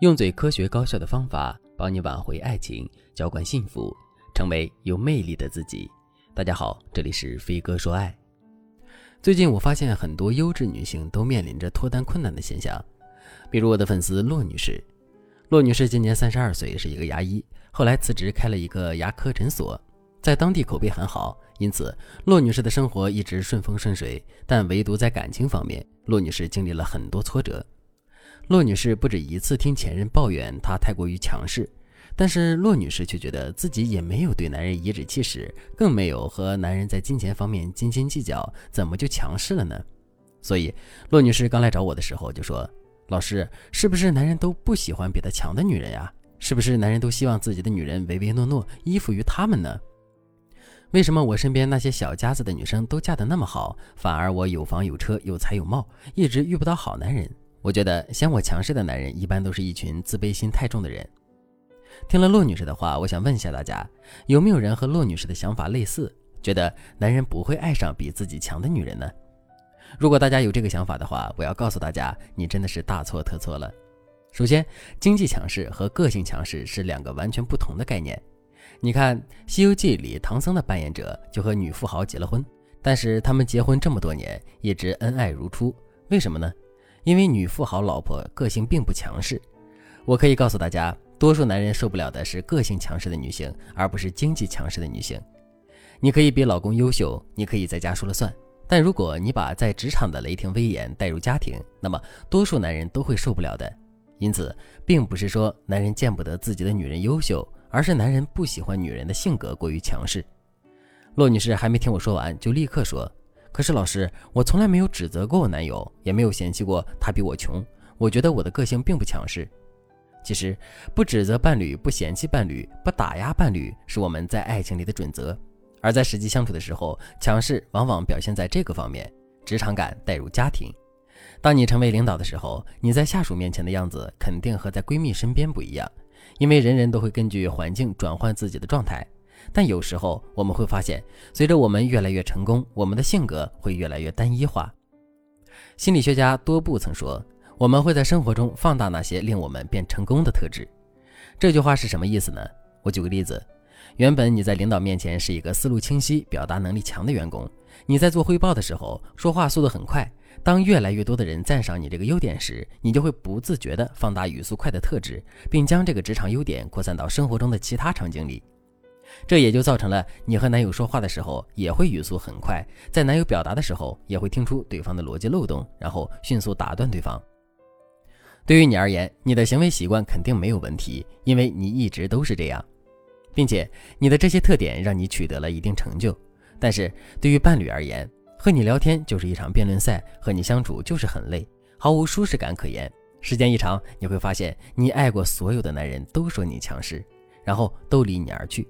用最科学高效的方法帮你挽回爱情，浇灌幸福，成为有魅力的自己。大家好，这里是飞哥说爱。最近我发现很多优质女性都面临着脱单困难的现象，比如我的粉丝骆女士。骆女士今年三十二岁，是一个牙医，后来辞职开了一个牙科诊所，在当地口碑很好，因此骆女士的生活一直顺风顺水。但唯独在感情方面，骆女士经历了很多挫折。骆女士不止一次听前任抱怨她太过于强势，但是骆女士却觉得自己也没有对男人颐指气使，更没有和男人在金钱方面斤斤计较，怎么就强势了呢？所以，骆女士刚来找我的时候就说：“老师，是不是男人都不喜欢比他强的女人呀？是不是男人都希望自己的女人唯唯诺诺，依附于他们呢？为什么我身边那些小家子的女生都嫁得那么好，反而我有房有车有才有貌，一直遇不到好男人？”我觉得嫌我强势的男人，一般都是一群自卑心太重的人。听了骆女士的话，我想问一下大家，有没有人和骆女士的想法类似，觉得男人不会爱上比自己强的女人呢？如果大家有这个想法的话，我要告诉大家，你真的是大错特错了。首先，经济强势和个性强势是两个完全不同的概念。你看《西游记》里唐僧的扮演者就和女富豪结了婚，但是他们结婚这么多年，一直恩爱如初，为什么呢？因为女富豪老婆个性并不强势，我可以告诉大家，多数男人受不了的是个性强势的女性，而不是经济强势的女性。你可以比老公优秀，你可以在家说了算，但如果你把在职场的雷霆威严带入家庭，那么多数男人都会受不了的。因此，并不是说男人见不得自己的女人优秀，而是男人不喜欢女人的性格过于强势。骆女士还没听我说完，就立刻说。可是老师，我从来没有指责过我男友，也没有嫌弃过他比我穷。我觉得我的个性并不强势。其实，不指责伴侣、不嫌弃伴侣、不打压伴侣，是我们在爱情里的准则。而在实际相处的时候，强势往往表现在这个方面：职场感带入家庭。当你成为领导的时候，你在下属面前的样子肯定和在闺蜜身边不一样，因为人人都会根据环境转换自己的状态。但有时候我们会发现，随着我们越来越成功，我们的性格会越来越单一化。心理学家多布曾说：“我们会在生活中放大那些令我们变成功的特质。”这句话是什么意思呢？我举个例子：原本你在领导面前是一个思路清晰、表达能力强的员工，你在做汇报的时候说话速度很快。当越来越多的人赞赏你这个优点时，你就会不自觉地放大语速快的特质，并将这个职场优点扩散到生活中的其他场景里。这也就造成了你和男友说话的时候也会语速很快，在男友表达的时候也会听出对方的逻辑漏洞，然后迅速打断对方。对于你而言，你的行为习惯肯定没有问题，因为你一直都是这样，并且你的这些特点让你取得了一定成就。但是对于伴侣而言，和你聊天就是一场辩论赛，和你相处就是很累，毫无舒适感可言。时间一长，你会发现你爱过所有的男人都说你强势，然后都离你而去。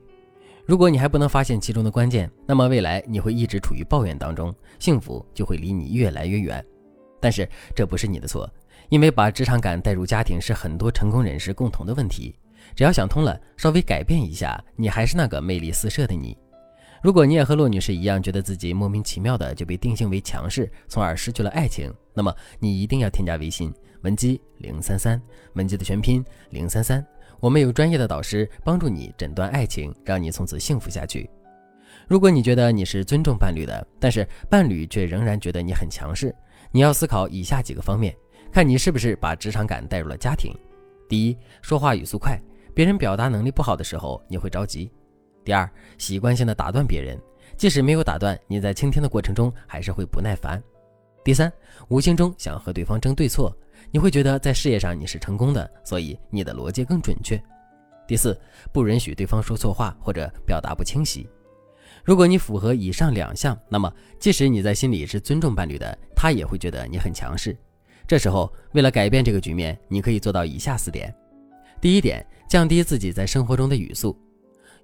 如果你还不能发现其中的关键，那么未来你会一直处于抱怨当中，幸福就会离你越来越远。但是这不是你的错，因为把职场感带入家庭是很多成功人士共同的问题。只要想通了，稍微改变一下，你还是那个魅力四射的你。如果你也和骆女士一样，觉得自己莫名其妙的就被定性为强势，从而失去了爱情，那么你一定要添加微信文姬零三三，文姬的全拼零三三。我们有专业的导师帮助你诊断爱情，让你从此幸福下去。如果你觉得你是尊重伴侣的，但是伴侣却仍然觉得你很强势，你要思考以下几个方面，看你是不是把职场感带入了家庭。第一，说话语速快，别人表达能力不好的时候你会着急。第二，习惯性的打断别人，即使没有打断，你在倾听的过程中还是会不耐烦。第三，无形中想和对方争对错。你会觉得在事业上你是成功的，所以你的逻辑更准确。第四，不允许对方说错话或者表达不清晰。如果你符合以上两项，那么即使你在心里是尊重伴侣的，他也会觉得你很强势。这时候，为了改变这个局面，你可以做到以下四点：第一点，降低自己在生活中的语速。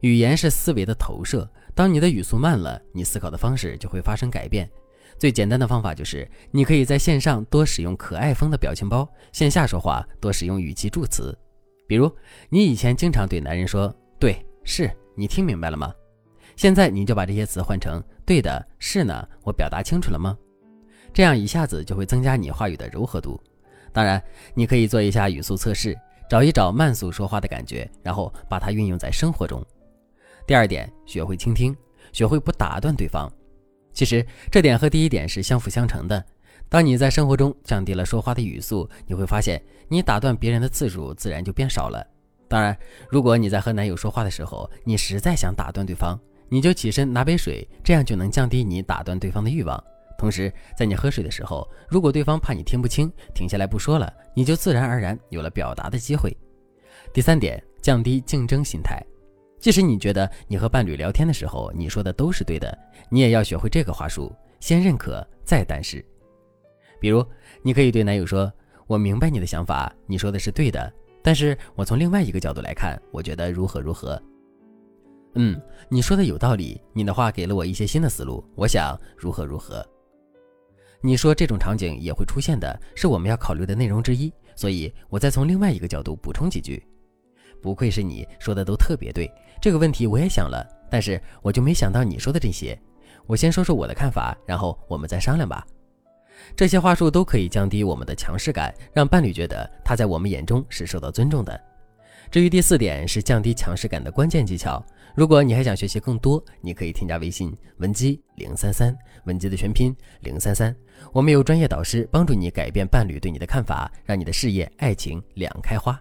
语言是思维的投射，当你的语速慢了，你思考的方式就会发生改变。最简单的方法就是，你可以在线上多使用可爱风的表情包，线下说话多使用语气助词。比如，你以前经常对男人说“对，是你听明白了吗？”现在你就把这些词换成“对的，是呢，我表达清楚了吗？”这样一下子就会增加你话语的柔和度。当然，你可以做一下语速测试，找一找慢速说话的感觉，然后把它运用在生活中。第二点，学会倾听，学会不打断对方。其实这点和第一点是相辅相成的。当你在生活中降低了说话的语速，你会发现你打断别人的次数自然就变少了。当然，如果你在和男友说话的时候，你实在想打断对方，你就起身拿杯水，这样就能降低你打断对方的欲望。同时，在你喝水的时候，如果对方怕你听不清，停下来不说了，你就自然而然有了表达的机会。第三点，降低竞争心态。即使你觉得你和伴侣聊天的时候，你说的都是对的，你也要学会这个话术：先认可，再但是。比如，你可以对男友说：“我明白你的想法，你说的是对的，但是我从另外一个角度来看，我觉得如何如何。”嗯，你说的有道理，你的话给了我一些新的思路，我想如何如何。你说这种场景也会出现的，是我们要考虑的内容之一，所以我再从另外一个角度补充几句。不愧是你说的都特别对，这个问题我也想了，但是我就没想到你说的这些。我先说说我的看法，然后我们再商量吧。这些话术都可以降低我们的强势感，让伴侣觉得他在我们眼中是受到尊重的。至于第四点是降低强势感的关键技巧，如果你还想学习更多，你可以添加微信文姬零三三，文姬的全拼零三三，我们有专业导师帮助你改变伴侣对你的看法，让你的事业爱情两开花。